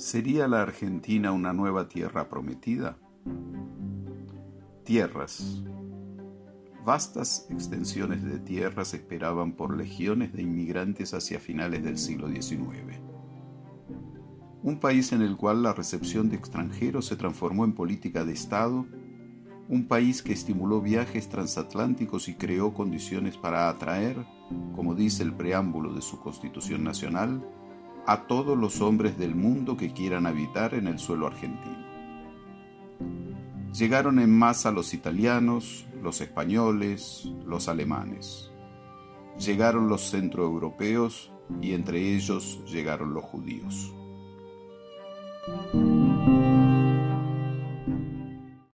¿Sería la Argentina una nueva tierra prometida? Tierras. Vastas extensiones de tierras esperaban por legiones de inmigrantes hacia finales del siglo XIX. Un país en el cual la recepción de extranjeros se transformó en política de Estado, un país que estimuló viajes transatlánticos y creó condiciones para atraer, como dice el preámbulo de su Constitución Nacional, a todos los hombres del mundo que quieran habitar en el suelo argentino. Llegaron en masa los italianos, los españoles, los alemanes. Llegaron los centroeuropeos y entre ellos llegaron los judíos.